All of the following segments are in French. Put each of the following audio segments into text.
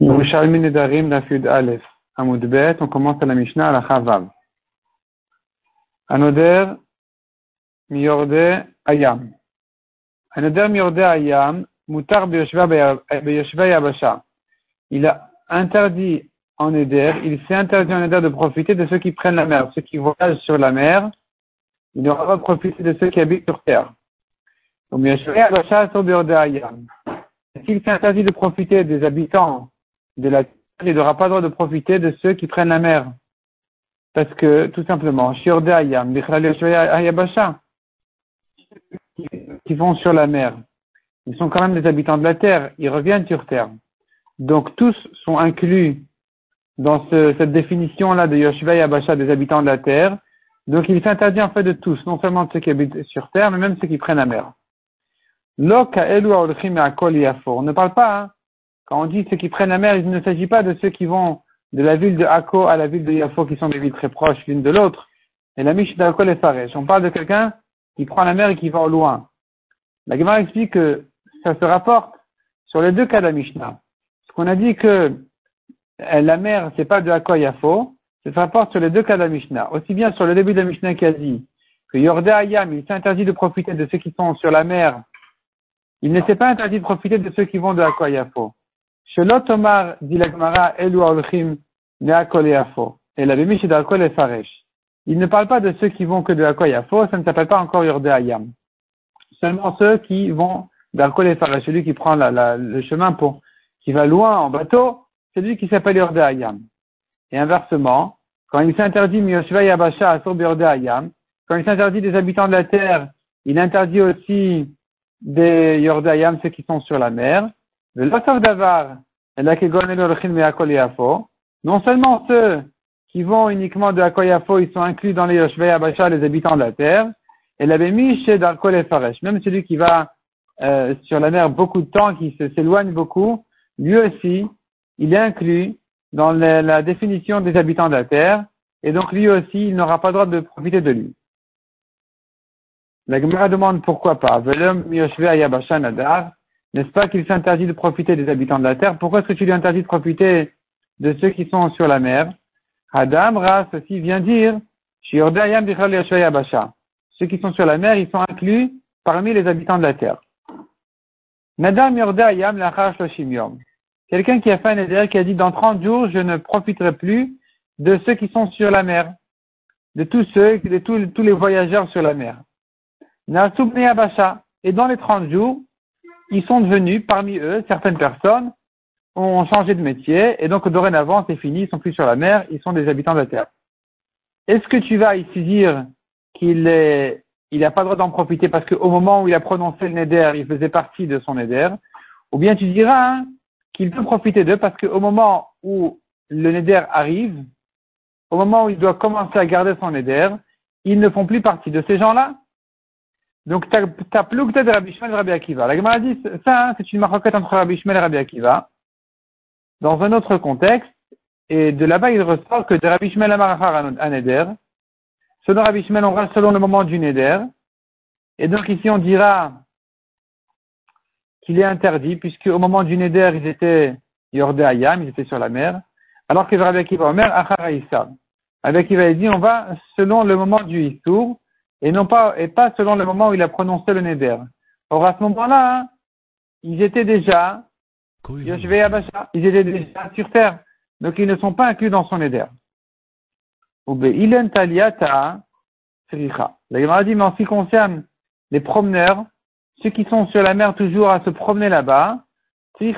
Yerushalmi Nedarim Dafud Aleph. Amud Bet, on commence à la Mishnah à la Chavav. Anoder Miorde Ayam. Anoder Miorde Ayam, Mutar Beyoshva Yabasha. Il a interdit en Eder, il s'est interdit en Eder de profiter de ceux qui prennent la mer, ceux qui voyagent sur la mer. Il n'aura pas profité de ceux qui habitent sur terre. Donc, Beyoshva Yabasha. S'il s'est interdit de profiter des habitants de il n'aura pas le droit de profiter de ceux qui prennent la mer. Parce que, tout simplement, qui vont sur la mer, ils sont quand même des habitants de la terre, ils reviennent sur terre. Donc tous sont inclus dans ce, cette définition-là de Yoshua Yabasha des habitants de la terre. Donc il s'interdit en fait de tous, non seulement de ceux qui habitent sur terre, mais même ceux qui prennent la mer. On ne parle pas, hein, quand on dit ceux qui prennent la mer, il ne s'agit pas de ceux qui vont de la ville de Akko à la ville de Yafo, qui sont des villes très proches l'une de l'autre. Et la Mish d'Akko les Faresh. On parle de quelqu'un qui prend la mer et qui va au loin. La Gemara explique que ça se rapporte sur les deux cas de la Mishnah. Ce qu'on a dit que euh, la mer, c'est pas de Akko à Yafo, ça se rapporte sur les deux cas de la Mishnah. Aussi bien sur le début de la Mishnah qui a dit que Yordé Ayam, il s'interdit de profiter de ceux qui sont sur la mer. Il ne s'est pas interdit de profiter de ceux qui vont de Akko à Yafo. Shelot Omar, dit Gemara, Elu Yafo. Et la Bemish et Faresh. Il ne parle pas de ceux qui vont que de Akol Yafo, ça ne s'appelle pas encore Yordé Ayam. Seulement ceux qui vont d'Akol et Faresh, celui qui prend le chemin pour, qui va loin en bateau, c'est lui qui s'appelle Yordé Ayam. Et inversement, quand il s'interdit Miyoshva Yabasha à quand il s'interdit des habitants de la terre, il interdit aussi des Yordé Ayam, ceux qui sont sur la mer. Non seulement ceux qui vont uniquement de Akoyafo, ils sont inclus dans les Yoshvei Abasha, les habitants de la terre, et la Bémiche d'Arkol et Faresh. Même celui qui va euh, sur la mer beaucoup de temps, qui s'éloigne beaucoup, lui aussi, il est inclus dans la, définition des habitants de la terre, et donc lui aussi, il n'aura pas le droit de profiter de lui. La Gemara demande pourquoi pas. N'est-ce pas qu'il s'interdit de profiter des habitants de la terre? Pourquoi est-ce que tu lui interdis de profiter de ceux qui sont sur la mer? Adam, Ras aussi vient dire Ceux qui sont sur la mer, ils sont inclus parmi les habitants de la terre. Nadam. Quelqu'un qui a fait un éder qui a dit dans 30 jours, je ne profiterai plus de ceux qui sont sur la mer, de tous ceux, de tous, tous les voyageurs sur la mer. Et dans les 30 jours, ils sont devenus, parmi eux, certaines personnes ont changé de métier, et donc dorénavant, c'est fini, ils sont plus sur la mer, ils sont des habitants de la terre. Est-ce que tu vas ici dire qu'il est, il n'a pas le droit d'en profiter parce qu'au moment où il a prononcé le neder, il faisait partie de son neder, ou bien tu diras hein, qu'il peut profiter d'eux parce qu'au moment où le neder arrive, au moment où il doit commencer à garder son neder, ils ne font plus partie de ces gens-là? Donc, as plougta de Rabbi Shmuel et Rabbi Akiva. La Gemara dit, ça, hein, c'est une marquette entre Rabbi Shmuel et Rabbi Akiva. Dans un autre contexte, et de là-bas, il ressort que de Rabbi Shmuel Amarachar un Neder. Selon Rabbi Shmuel, on reste selon le moment du Neder. Et donc, ici, on dira qu'il est interdit, puisque au moment du Neder, ils étaient Yordé Ayam, ils étaient sur la mer. Alors que Rabbi Akiva Omer, Achar Aïssa. Rabbi Akiva, dit, on va selon le moment du Issour et non pas, et pas selon le moment où il a prononcé le neder. Or, à ce moment-là, hein, ils étaient déjà, ils étaient déjà sur terre. Donc, ils ne sont pas inclus dans son neder. La Gemara dit, mais en ce qui concerne les promeneurs, ceux qui sont sur la mer toujours à se promener là-bas,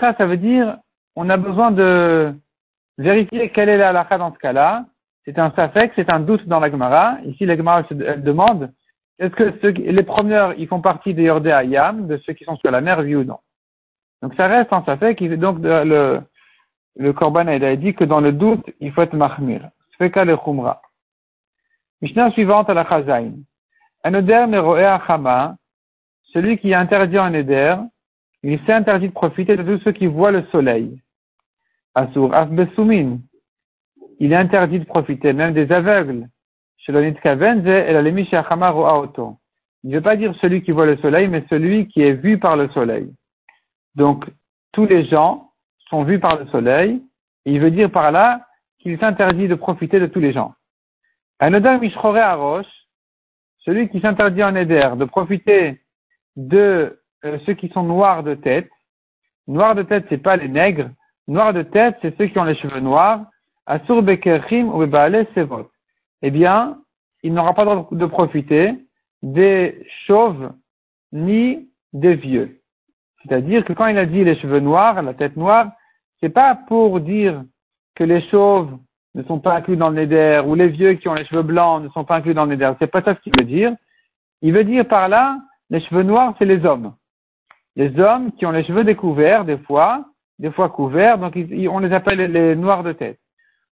ça veut dire, on a besoin de vérifier quelle est la halakha dans ce cas-là, c'est un safek, c'est un doute dans la Gemara. Ici, la Gemara elle demande est-ce que les premiers, ils font partie des Yordé Ayam, de ceux qui sont sur la mer, oui ou non? Donc ça reste un safek. Donc le, le Korban a dit que dans le doute, il faut être mahmir. Sfeka le chumra. Mishnah suivante à la Chazain. Un Eder achama, celui qui interdit un Eder, il s'est interdit de profiter de tous ceux qui voient le soleil. Asur af besumin, il est interdit de profiter même des aveugles. Il ne veut pas dire celui qui voit le soleil, mais celui qui est vu par le soleil. Donc, tous les gens sont vus par le soleil. il veut dire par là qu'il s'interdit de profiter de tous les gens. Arosh, celui qui s'interdit en Éder de profiter de euh, ceux qui sont noirs de tête. Noirs de tête, c'est pas les nègres. Noirs de tête, c'est ceux qui ont les cheveux noirs. Asur Bekerchim ou Sevot. Eh bien, il n'aura pas le droit de profiter des chauves ni des vieux. C'est-à-dire que quand il a dit les cheveux noirs, la tête noire, c'est pas pour dire que les chauves ne sont pas inclus dans le néder ou les vieux qui ont les cheveux blancs ne sont pas inclus dans le néder. C'est pas ça ce qu'il veut dire. Il veut dire par là, les cheveux noirs, c'est les hommes. Les hommes qui ont les cheveux découverts, des fois, des fois couverts, donc on les appelle les noirs de tête.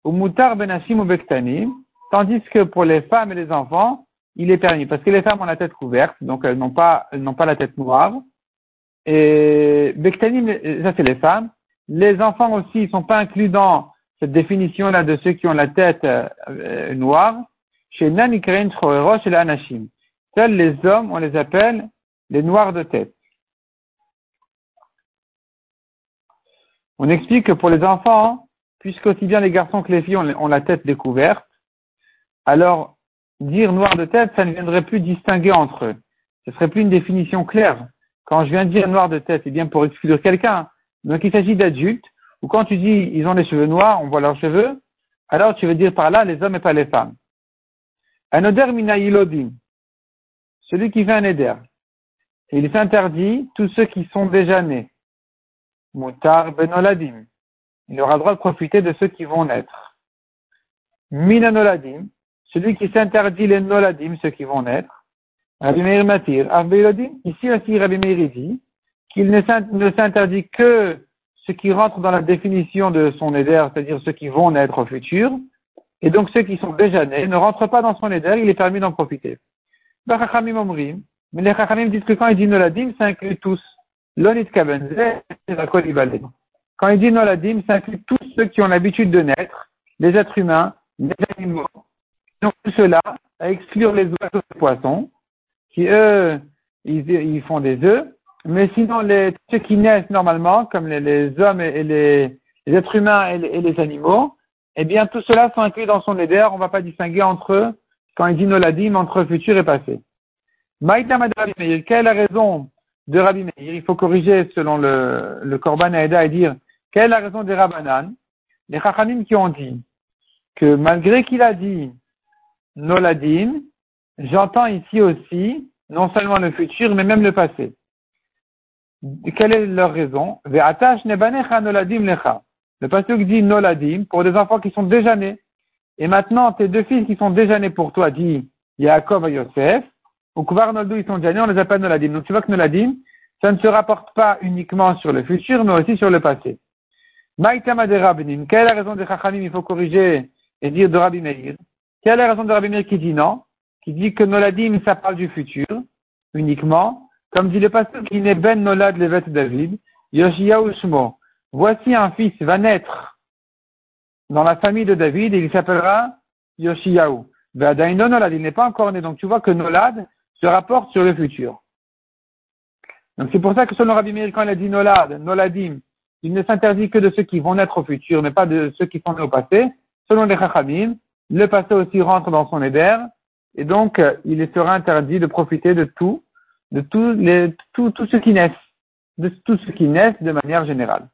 Ou mutar benashim ou bektanim, tandis que pour les femmes et les enfants, il est permis, parce que les femmes ont la tête couverte, donc elles n'ont pas, la tête noire. Et bektanim, ça c'est les femmes. Les enfants aussi, ils sont pas inclus dans cette définition-là de ceux qui ont la tête euh, noire. Chez Nanikrein chez l'anashim. Seuls les hommes, on les appelle les noirs de tête. On explique que pour les enfants, puisque aussi bien les garçons que les filles ont, la tête découverte, alors dire noir de tête, ça ne viendrait plus distinguer entre eux. Ce serait plus une définition claire. Quand je viens dire noir de tête, c'est bien pour exclure quelqu'un. Donc il s'agit d'adultes, ou quand tu dis ils ont les cheveux noirs, on voit leurs cheveux, alors tu veux dire par là les hommes et pas les femmes. Anoder mina celui qui fait un éder, il s'interdit tous ceux qui sont déjà nés. Mutar benoladim, il aura le droit de profiter de ceux qui vont naître. Minanoladim, celui qui s'interdit les noladim, ceux qui vont naître. Rabbi Meir Matir, ici aussi Rabbi Meir dit qu'il ne s'interdit que ceux qui rentrent dans la définition de son éder, c'est-à-dire ceux qui vont naître au futur, et donc ceux qui sont déjà nés ne rentrent pas dans son éder, il est permis d'en profiter. Mais les Chachamim disent que quand il dit Noladim, ça inclut tous. L'onit Kabenze, c'est la quand il dit noladim, ça inclut tous ceux qui ont l'habitude de naître, les êtres humains, les animaux. Donc tout cela à exclure les oiseaux et les poissons, qui eux, ils, font des œufs. Mais sinon, les, ceux qui naissent normalement, comme les, hommes et les, êtres humains et les, animaux, eh bien, tout cela sont inclus dans son éder. On ne va pas distinguer entre eux, quand il dit noladim, entre futur et passé. Maïtam Rabbi Meir, quelle est la raison de Rabbi Meir? Il faut corriger selon le, le Korban Aeda et dire quelle est la raison des Rabbanan? Les Chachamim qui ont dit que malgré qu'il a dit Noladim, j'entends ici aussi non seulement le futur, mais même le passé. Quelle est leur raison? Le passé dit Noladim pour des enfants qui sont déjà nés. Et maintenant, tes deux fils qui sont déjà nés pour toi, dit Yaakov et Yosef, ou Kouvar Noldu, ils sont déjà nés, on les appelle Noladim. Donc tu vois que Noladim, ça ne se rapporte pas uniquement sur le futur, mais aussi sur le passé. Quelle est la raison de Chachamim Il faut corriger et dire de Rabbi Meir? Quelle est la raison de Rabbi Meir qui dit non? Qui dit que Noladim, ça parle du futur, uniquement. Comme dit le pasteur qui n'est Ben Nolad Levet David, Yoshiyahu Shmo. Voici un fils va naître dans la famille de David et il s'appellera Yoshiyahu. Vadaino Nolad, il n'est pas encore né. Donc tu vois que Nolad se rapporte sur le futur. Donc c'est pour ça que selon Rabbi Meir, quand il a dit Nolad, Noladim, il ne s'interdit que de ceux qui vont naître au futur, mais pas de ceux qui sont nés au passé. Selon les Chachamim, le passé aussi rentre dans son éder, et donc euh, il sera interdit de profiter de tout, de tous les, tout, tout ce qui naissent, de tout ce qui naissent de manière générale.